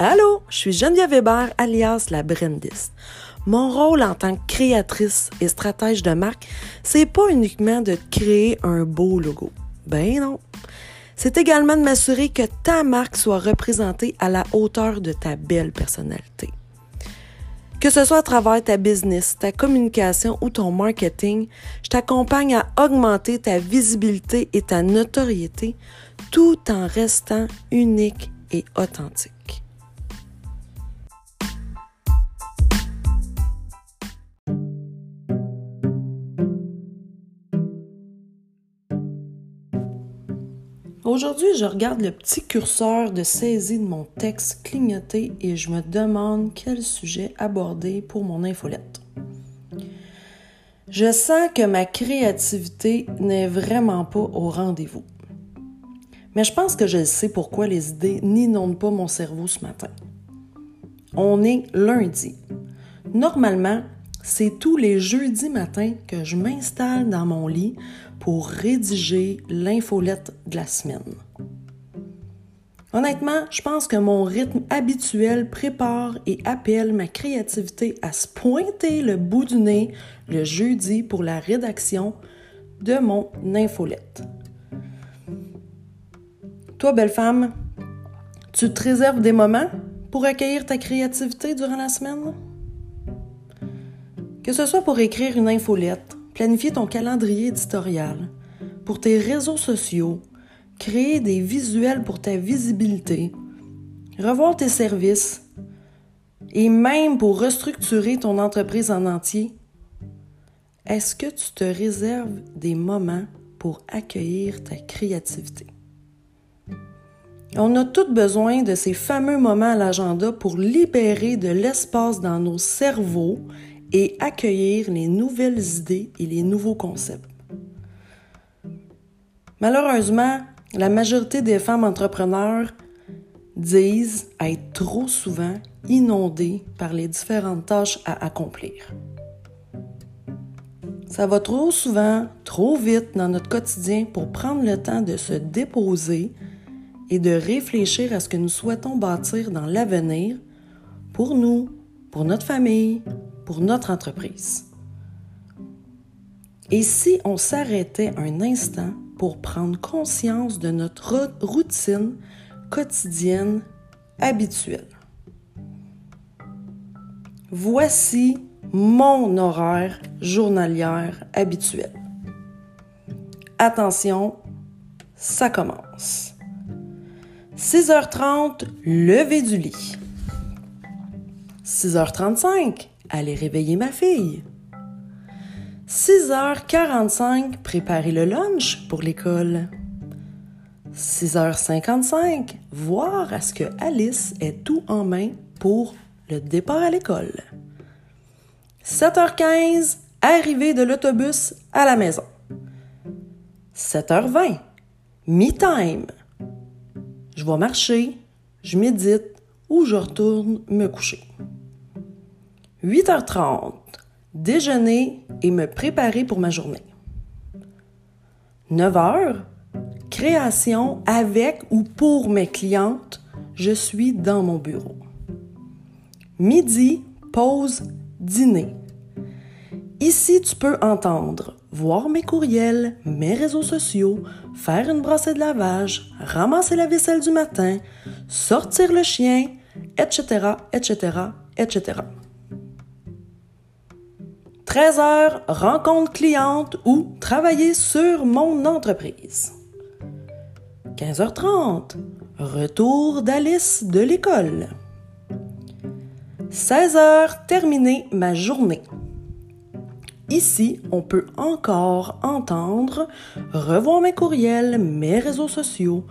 Allô, je suis Geneviève Weber, alias la Brendiste. Mon rôle en tant que créatrice et stratège de marque, c'est pas uniquement de créer un beau logo. Ben non. C'est également de m'assurer que ta marque soit représentée à la hauteur de ta belle personnalité. Que ce soit à travers ta business, ta communication ou ton marketing, je t'accompagne à augmenter ta visibilité et ta notoriété tout en restant unique et authentique. Aujourd'hui, je regarde le petit curseur de saisie de mon texte clignoter et je me demande quel sujet aborder pour mon infolette. Je sens que ma créativité n'est vraiment pas au rendez-vous. Mais je pense que je sais pourquoi les idées n'inondent pas mon cerveau ce matin. On est lundi. Normalement, c'est tous les jeudis matins que je m'installe dans mon lit pour rédiger l'infolette de la semaine. Honnêtement, je pense que mon rythme habituel prépare et appelle ma créativité à se pointer le bout du nez le jeudi pour la rédaction de mon infolette. Toi, belle femme, tu te réserves des moments pour accueillir ta créativité durant la semaine? Que ce soit pour écrire une infolette, planifier ton calendrier éditorial, pour tes réseaux sociaux, créer des visuels pour ta visibilité, revoir tes services et même pour restructurer ton entreprise en entier, est-ce que tu te réserves des moments pour accueillir ta créativité? On a tous besoin de ces fameux moments à l'agenda pour libérer de l'espace dans nos cerveaux et accueillir les nouvelles idées et les nouveaux concepts. Malheureusement, la majorité des femmes entrepreneurs disent être trop souvent inondées par les différentes tâches à accomplir. Ça va trop souvent, trop vite dans notre quotidien pour prendre le temps de se déposer et de réfléchir à ce que nous souhaitons bâtir dans l'avenir pour nous, pour notre famille, pour notre entreprise. Et si on s'arrêtait un instant pour prendre conscience de notre routine quotidienne habituelle? Voici mon horaire journalière habituel. Attention, ça commence. 6h30, lever du lit. 6h35, aller réveiller ma fille. 6h45, préparer le lunch pour l'école. 6h55, voir à ce que Alice ait tout en main pour le départ à l'école. 7h15, arrivée de l'autobus à la maison. 7h20, me-time. Je vais marcher, je médite ou je retourne me coucher. 8h30, déjeuner et me préparer pour ma journée. 9h, création avec ou pour mes clientes, je suis dans mon bureau. Midi, pause, dîner. Ici, tu peux entendre, voir mes courriels, mes réseaux sociaux, faire une brassée de lavage, ramasser la vaisselle du matin, sortir le chien, etc., etc., etc. 13 heures, rencontre cliente ou travailler sur mon entreprise. 15h30, retour d'Alice de l'école. 16 heures, terminer ma journée. Ici, on peut encore entendre, revoir mes courriels, mes réseaux sociaux,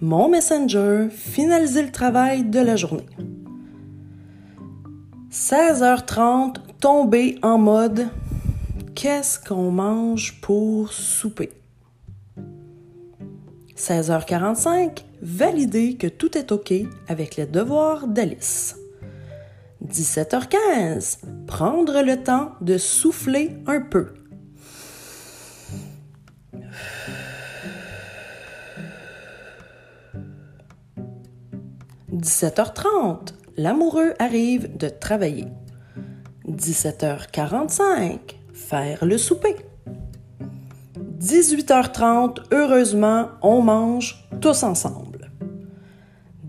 mon messenger, finaliser le travail de la journée. 16h30, tomber en mode qu'est-ce qu'on mange pour souper? 16h45, valider que tout est OK avec les devoirs d'Alice. 17h15, prendre le temps de souffler un peu. « 17h30, l'amoureux arrive de travailler. 17h45, faire le souper. 18h30, heureusement, on mange tous ensemble.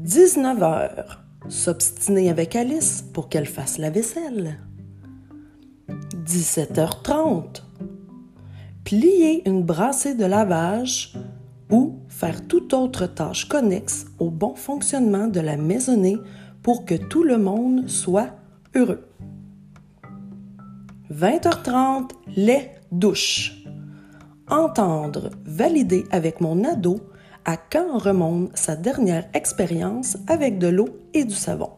19h, s'obstiner avec Alice pour qu'elle fasse la vaisselle. 17h30, plier une brassée de lavage ou faire toute autre tâche connexe au bon fonctionnement de la maisonnée pour que tout le monde soit heureux. 20h30, les douches. Entendre, valider avec mon ado à quand remonte sa dernière expérience avec de l'eau et du savon.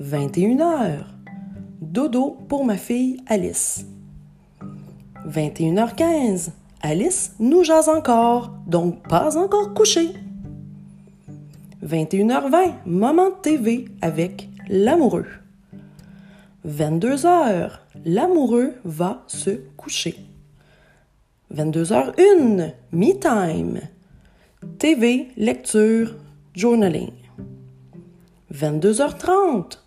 21h. Dodo pour ma fille Alice. 21h15. Alice nous jase encore, donc pas encore couché. 21h20, moment de TV avec l'amoureux. 22h, l'amoureux va se coucher. 22h01, me time. TV, lecture, journaling. 22h30,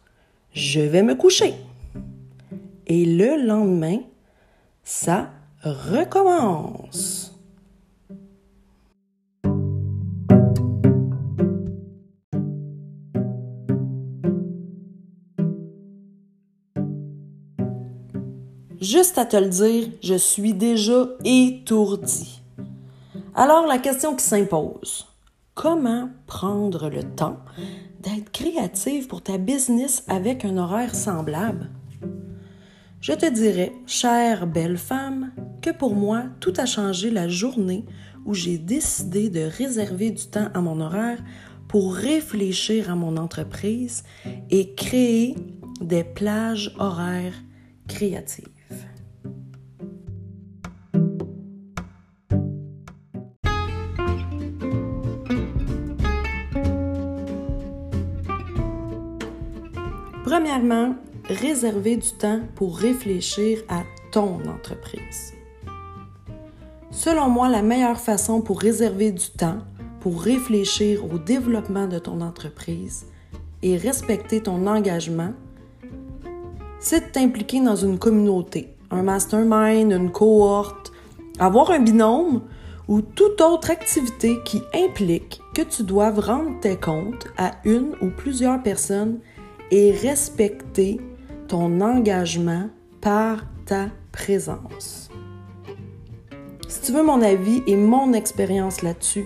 je vais me coucher. Et le lendemain, ça recommence. Juste à te le dire, je suis déjà étourdi. Alors la question qui s'impose, comment prendre le temps d'être créative pour ta business avec un horaire semblable? Je te dirais, chère belle femme, que pour moi, tout a changé la journée où j'ai décidé de réserver du temps à mon horaire pour réfléchir à mon entreprise et créer des plages horaires créatives. Premièrement, réserver du temps pour réfléchir à ton entreprise. Selon moi, la meilleure façon pour réserver du temps pour réfléchir au développement de ton entreprise et respecter ton engagement, c'est de t'impliquer dans une communauté, un mastermind, une cohorte, avoir un binôme ou toute autre activité qui implique que tu doives rendre tes comptes à une ou plusieurs personnes et respecter ton engagement par ta présence. Si tu veux mon avis et mon expérience là-dessus,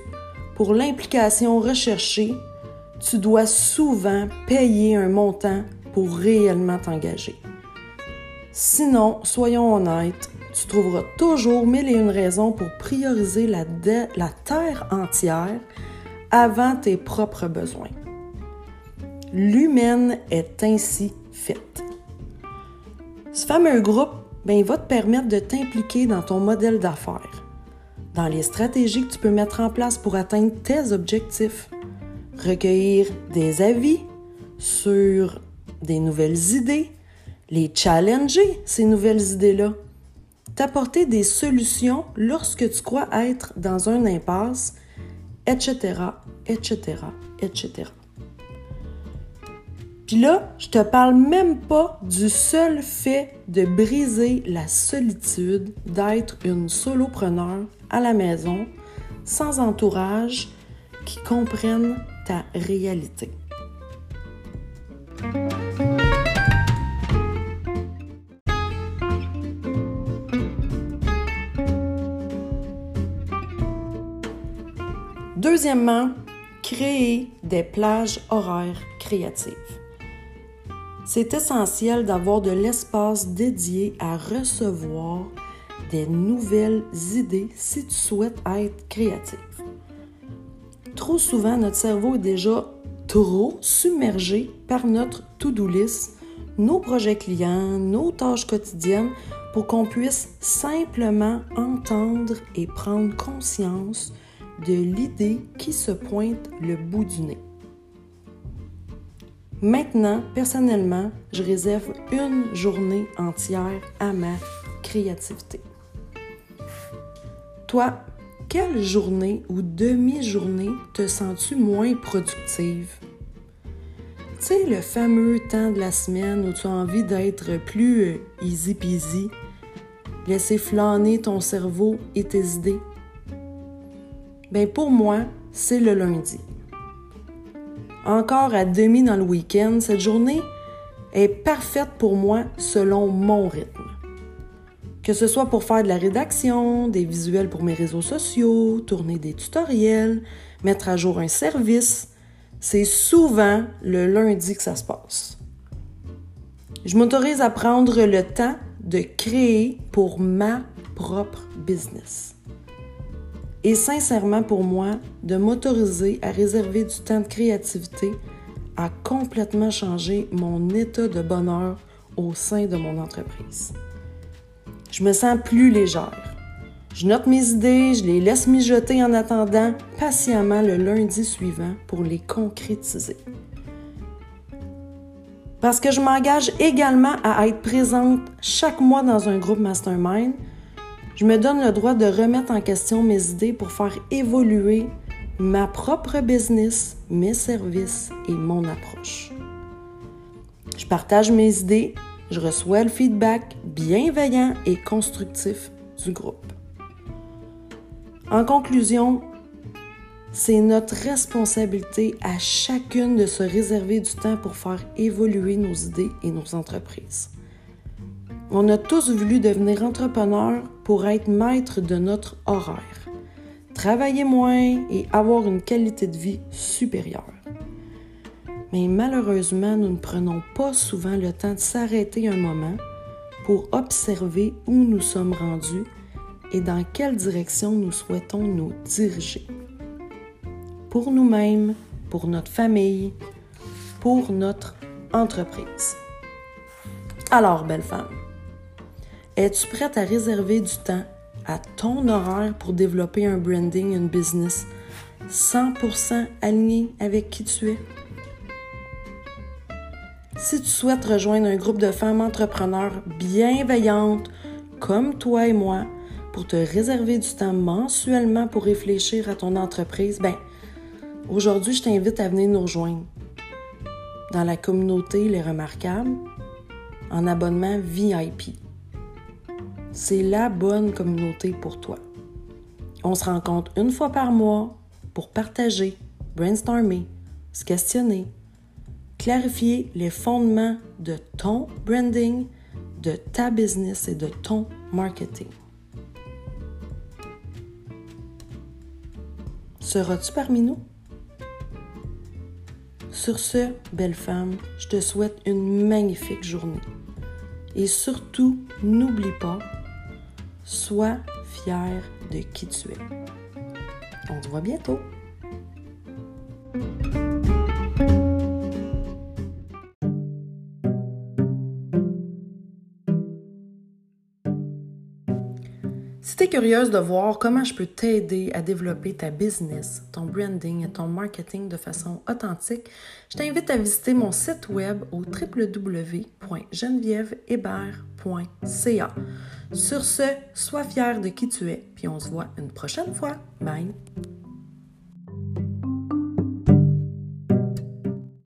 pour l'implication recherchée, tu dois souvent payer un montant pour réellement t'engager. Sinon, soyons honnêtes, tu trouveras toujours mille et une raisons pour prioriser la, la terre entière avant tes propres besoins. L'humaine est ainsi faite. Ce fameux groupe ben, va te permettre de t'impliquer dans ton modèle d'affaires, dans les stratégies que tu peux mettre en place pour atteindre tes objectifs, recueillir des avis sur des nouvelles idées, les challenger, ces nouvelles idées-là, t'apporter des solutions lorsque tu crois être dans un impasse, etc., etc., etc. Là, je te parle même pas du seul fait de briser la solitude d'être une solopreneur à la maison, sans entourage, qui comprenne ta réalité. Deuxièmement, créer des plages horaires créatives c'est essentiel d'avoir de l'espace dédié à recevoir des nouvelles idées si tu souhaites être créatif. Trop souvent, notre cerveau est déjà trop submergé par notre to-do list, nos projets clients, nos tâches quotidiennes pour qu'on puisse simplement entendre et prendre conscience de l'idée qui se pointe le bout du nez. Maintenant, personnellement, je réserve une journée entière à ma créativité. Toi, quelle journée ou demi-journée te sens-tu moins productive? Tu sais, le fameux temps de la semaine où tu as envie d'être plus euh, easy peasy, laisser flâner ton cerveau et tes idées. Ben pour moi, c'est le lundi. Encore à demi dans le week-end, cette journée est parfaite pour moi selon mon rythme. Que ce soit pour faire de la rédaction, des visuels pour mes réseaux sociaux, tourner des tutoriels, mettre à jour un service, c'est souvent le lundi que ça se passe. Je m'autorise à prendre le temps de créer pour ma propre business. Et sincèrement, pour moi, de m'autoriser à réserver du temps de créativité a complètement changé mon état de bonheur au sein de mon entreprise. Je me sens plus légère. Je note mes idées, je les laisse mijoter en attendant patiemment le lundi suivant pour les concrétiser. Parce que je m'engage également à être présente chaque mois dans un groupe mastermind, je me donne le droit de remettre en question mes idées pour faire évoluer ma propre business, mes services et mon approche. Je partage mes idées, je reçois le feedback bienveillant et constructif du groupe. En conclusion, c'est notre responsabilité à chacune de se réserver du temps pour faire évoluer nos idées et nos entreprises. On a tous voulu devenir entrepreneurs pour être maître de notre horaire, travailler moins et avoir une qualité de vie supérieure. Mais malheureusement, nous ne prenons pas souvent le temps de s'arrêter un moment pour observer où nous sommes rendus et dans quelle direction nous souhaitons nous diriger. Pour nous-mêmes, pour notre famille, pour notre entreprise. Alors, belle femme, es-tu prête à réserver du temps à ton horaire pour développer un branding, une business 100% aligné avec qui tu es? Si tu souhaites rejoindre un groupe de femmes entrepreneurs bienveillantes comme toi et moi, pour te réserver du temps mensuellement pour réfléchir à ton entreprise, ben aujourd'hui, je t'invite à venir nous rejoindre dans la communauté Les Remarquables en abonnement VIP. C'est la bonne communauté pour toi. On se rencontre une fois par mois pour partager, brainstormer, se questionner, clarifier les fondements de ton branding, de ta business et de ton marketing. Seras-tu parmi nous? Sur ce, belle femme, je te souhaite une magnifique journée. Et surtout, n'oublie pas, sois fière de qui tu es. On se voit bientôt. Si tu es curieuse de voir comment je peux t'aider à développer ta business, ton branding et ton marketing de façon authentique, je t'invite à visiter mon site web au www.genevièvehébert.ca. Sur ce, sois fier de qui tu es, puis on se voit une prochaine fois. Bye!